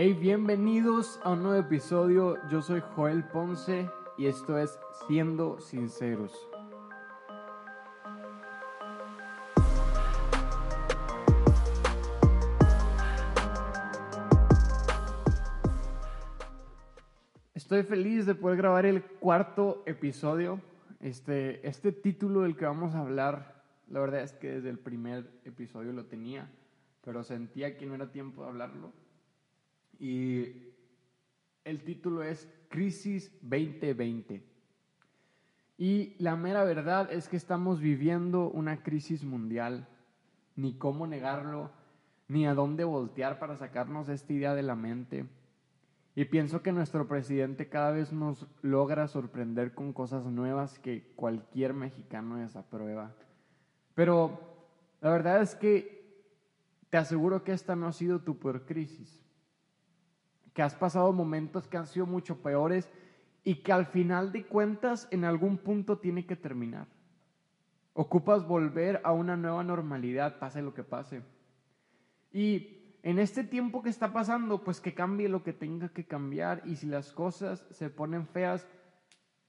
Hey, bienvenidos a un nuevo episodio. Yo soy Joel Ponce y esto es Siendo Sinceros. Estoy feliz de poder grabar el cuarto episodio. Este, este título del que vamos a hablar, la verdad es que desde el primer episodio lo tenía, pero sentía que no era tiempo de hablarlo y el título es Crisis 2020. Y la mera verdad es que estamos viviendo una crisis mundial, ni cómo negarlo, ni a dónde voltear para sacarnos esta idea de la mente. Y pienso que nuestro presidente cada vez nos logra sorprender con cosas nuevas que cualquier mexicano desaprueba. Pero la verdad es que te aseguro que esta no ha sido tu peor crisis que has pasado momentos que han sido mucho peores y que al final de cuentas en algún punto tiene que terminar. Ocupas volver a una nueva normalidad, pase lo que pase. Y en este tiempo que está pasando, pues que cambie lo que tenga que cambiar y si las cosas se ponen feas,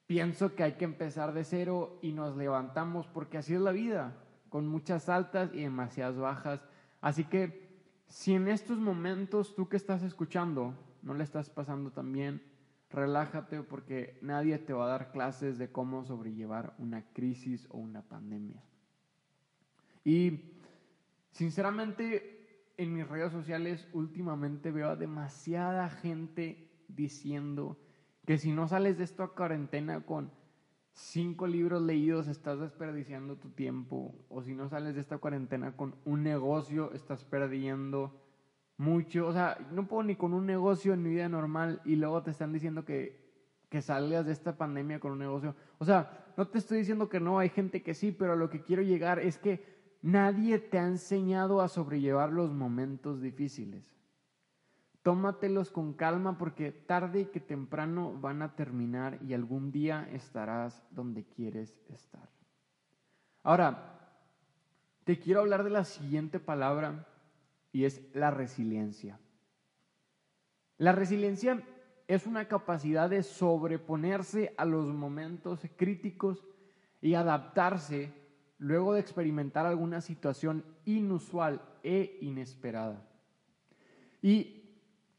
pienso que hay que empezar de cero y nos levantamos porque así es la vida, con muchas altas y demasiadas bajas. Así que si en estos momentos tú que estás escuchando no le estás pasando tan bien, relájate porque nadie te va a dar clases de cómo sobrellevar una crisis o una pandemia. Y sinceramente en mis redes sociales últimamente veo a demasiada gente diciendo que si no sales de esta cuarentena con cinco libros leídos estás desperdiciando tu tiempo o si no sales de esta cuarentena con un negocio estás perdiendo mucho, o sea, no puedo ni con un negocio en mi vida normal y luego te están diciendo que, que salgas de esta pandemia con un negocio. O sea, no te estoy diciendo que no, hay gente que sí, pero lo que quiero llegar es que nadie te ha enseñado a sobrellevar los momentos difíciles. Tómatelos con calma porque tarde que temprano van a terminar y algún día estarás donde quieres estar. Ahora, te quiero hablar de la siguiente palabra y es la resiliencia. La resiliencia es una capacidad de sobreponerse a los momentos críticos y adaptarse luego de experimentar alguna situación inusual e inesperada. Y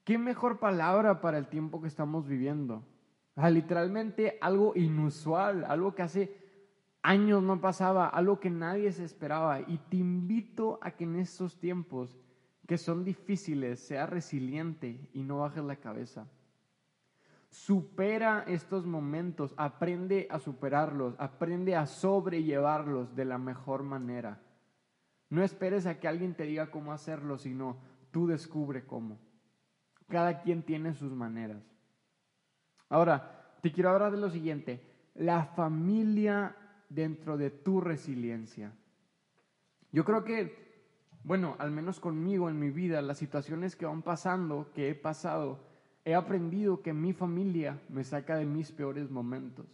qué mejor palabra para el tiempo que estamos viviendo. literalmente algo inusual, algo que hace años no pasaba, algo que nadie se esperaba. Y te invito a que en estos tiempos que son difíciles, sea resiliente y no bajes la cabeza. Supera estos momentos, aprende a superarlos, aprende a sobrellevarlos de la mejor manera. No esperes a que alguien te diga cómo hacerlo, sino tú descubre cómo. Cada quien tiene sus maneras. Ahora, te quiero hablar de lo siguiente, la familia dentro de tu resiliencia. Yo creo que bueno, al menos conmigo en mi vida, las situaciones que van pasando, que he pasado, he aprendido que mi familia me saca de mis peores momentos.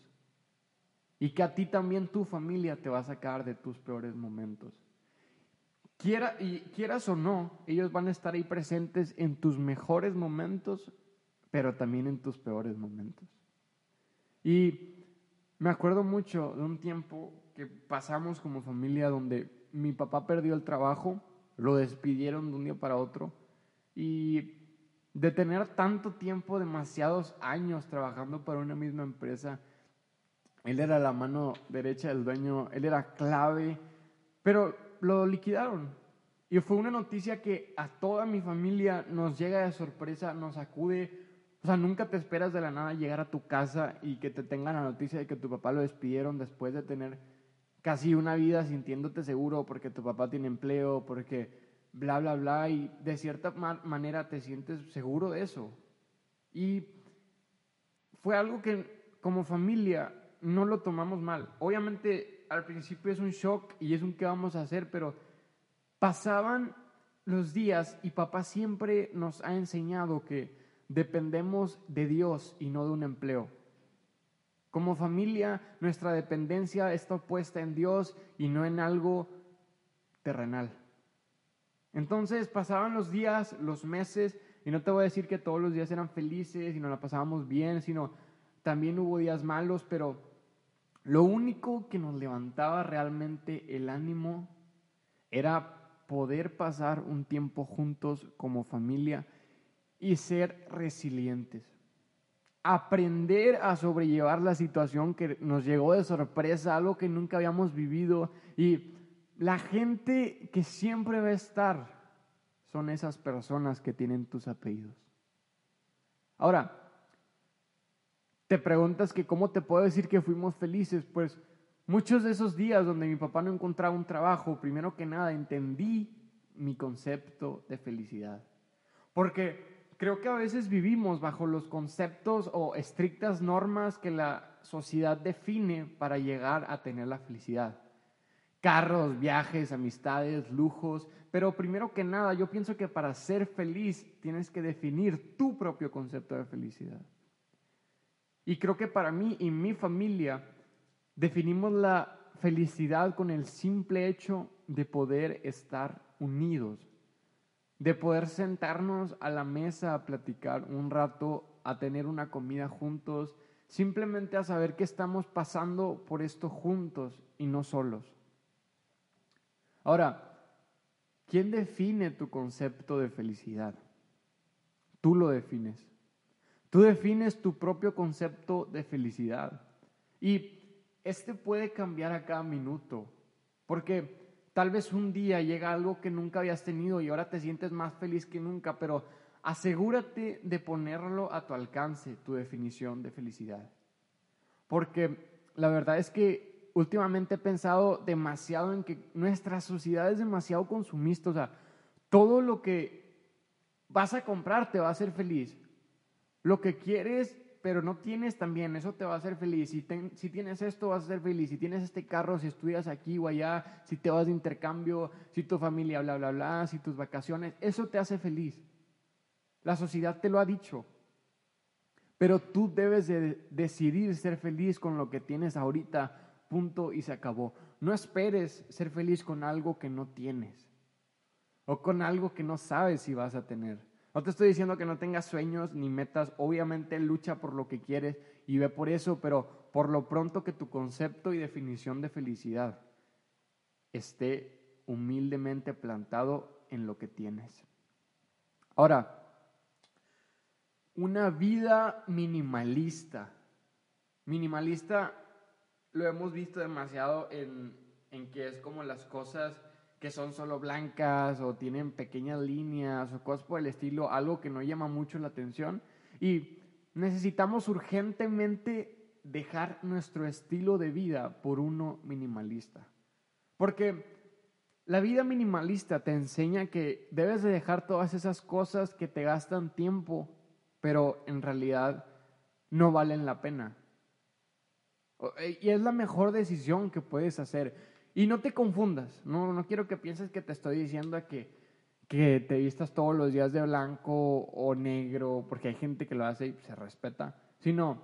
Y que a ti también tu familia te va a sacar de tus peores momentos. Quiera, y quieras o no, ellos van a estar ahí presentes en tus mejores momentos, pero también en tus peores momentos. Y me acuerdo mucho de un tiempo que pasamos como familia donde mi papá perdió el trabajo lo despidieron de un día para otro. Y de tener tanto tiempo, demasiados años trabajando para una misma empresa, él era la mano derecha del dueño, él era clave, pero lo liquidaron. Y fue una noticia que a toda mi familia nos llega de sorpresa, nos acude. O sea, nunca te esperas de la nada llegar a tu casa y que te tengan la noticia de que tu papá lo despidieron después de tener casi una vida sintiéndote seguro porque tu papá tiene empleo, porque bla, bla, bla, y de cierta manera te sientes seguro de eso. Y fue algo que como familia no lo tomamos mal. Obviamente al principio es un shock y es un qué vamos a hacer, pero pasaban los días y papá siempre nos ha enseñado que dependemos de Dios y no de un empleo. Como familia, nuestra dependencia está puesta en Dios y no en algo terrenal. Entonces pasaban los días, los meses, Y no te voy a decir que todos los días eran felices y nos la pasábamos bien, sino también hubo días malos, pero lo único que nos levantaba realmente el ánimo era poder pasar un tiempo juntos como familia y ser resilientes. Aprender a sobrellevar la situación que nos llegó de sorpresa, algo que nunca habíamos vivido. Y la gente que siempre va a estar son esas personas que tienen tus apellidos. Ahora, te preguntas que cómo te puedo decir que fuimos felices, pues muchos de esos días donde mi papá no encontraba un trabajo, primero que nada entendí mi concepto de felicidad. Porque creo que a veces vivimos bajo los conceptos o estrictas normas que la sociedad define para llegar a tener la felicidad. Carros, viajes, amistades, lujos, pero primero que nada yo pienso que para ser feliz tienes que definir tu propio concepto de felicidad. Y creo que para mí y mi familia definimos la felicidad con el simple hecho de poder estar unidos, de poder sentarnos a la mesa a platicar un rato, a tener una comida juntos, simplemente a saber que estamos pasando por esto juntos y no solos. Ahora, ¿quién define tu concepto de felicidad? Tú lo defines. Tú defines tu propio concepto de felicidad. Y este puede cambiar a cada minuto, porque tal vez un día llega algo que nunca habías tenido y ahora te sientes más feliz que nunca, pero asegúrate de ponerlo a tu alcance, tu definición de felicidad. Porque la verdad es que últimamente he pensado demasiado en que nuestra sociedad es demasiado consumista, o sea, todo lo que vas a comprar te va a hacer feliz. Lo que quieres, pero no tienes también, eso te va a hacer feliz. Si, si tienes esto, vas a ser feliz. Si tienes este carro, si estudias aquí o allá, si te vas de intercambio, si tu familia, bla, bla, bla, si tus vacaciones, eso te hace feliz. La sociedad te lo ha dicho. Pero tú debes de decidir ser feliz con lo que tienes ahorita, punto y se acabó. No esperes ser feliz con algo que no tienes o con algo que no sabes si vas a tener. No te estoy diciendo que no tengas sueños ni metas, obviamente lucha por lo que quieres y ve por eso, pero por lo pronto que tu concepto y definición de felicidad esté humildemente plantado en lo que tienes. Ahora, una vida minimalista. Minimalista lo hemos visto demasiado en, en que es como las cosas que son solo blancas o tienen pequeñas líneas o cosas por el estilo, algo que no llama mucho la atención. Y necesitamos urgentemente dejar nuestro estilo de vida por uno minimalista. Porque la vida minimalista te enseña que debes de dejar todas esas cosas que te gastan tiempo, pero en realidad no valen la pena. Y es la mejor decisión que puedes hacer. Y no te confundas, no, no quiero que pienses que te estoy diciendo que, que te vistas todos los días de blanco o negro, porque hay gente que lo hace y se respeta, sino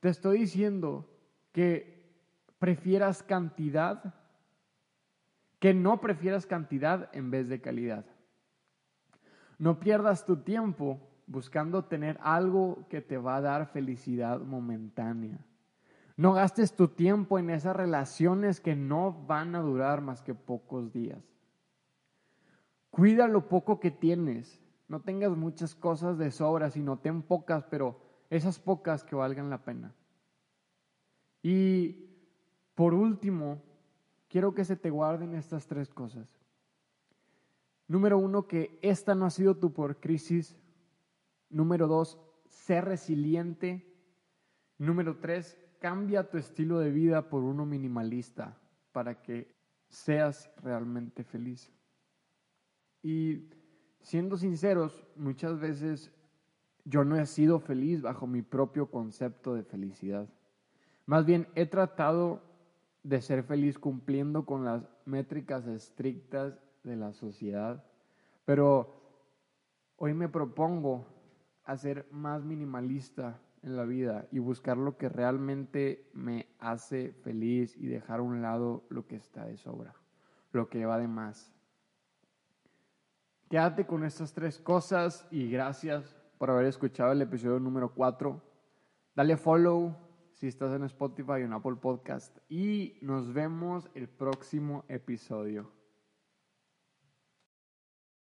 te estoy diciendo que prefieras cantidad, que no prefieras cantidad en vez de calidad. No pierdas tu tiempo buscando tener algo que te va a dar felicidad momentánea. No gastes tu tiempo en esas relaciones que no van a durar más que pocos días. Cuida lo poco que tienes. No tengas muchas cosas de sobra, sino ten pocas, pero esas pocas que valgan la pena. Y por último, quiero que se te guarden estas tres cosas. Número uno, que esta no ha sido tu por crisis. Número dos, ser resiliente. Número tres, cambia tu estilo de vida por uno minimalista para que seas realmente feliz. Y siendo sinceros, muchas veces yo no he sido feliz bajo mi propio concepto de felicidad. Más bien he tratado de ser feliz cumpliendo con las métricas estrictas de la sociedad, pero hoy me propongo a ser más minimalista en la vida y buscar lo que realmente me hace feliz y dejar a un lado lo que está de sobra, lo que va de más. quédate con estas tres cosas y gracias por haber escuchado el episodio número 4. Dale follow si estás en Spotify o en Apple Podcast y nos vemos el próximo episodio.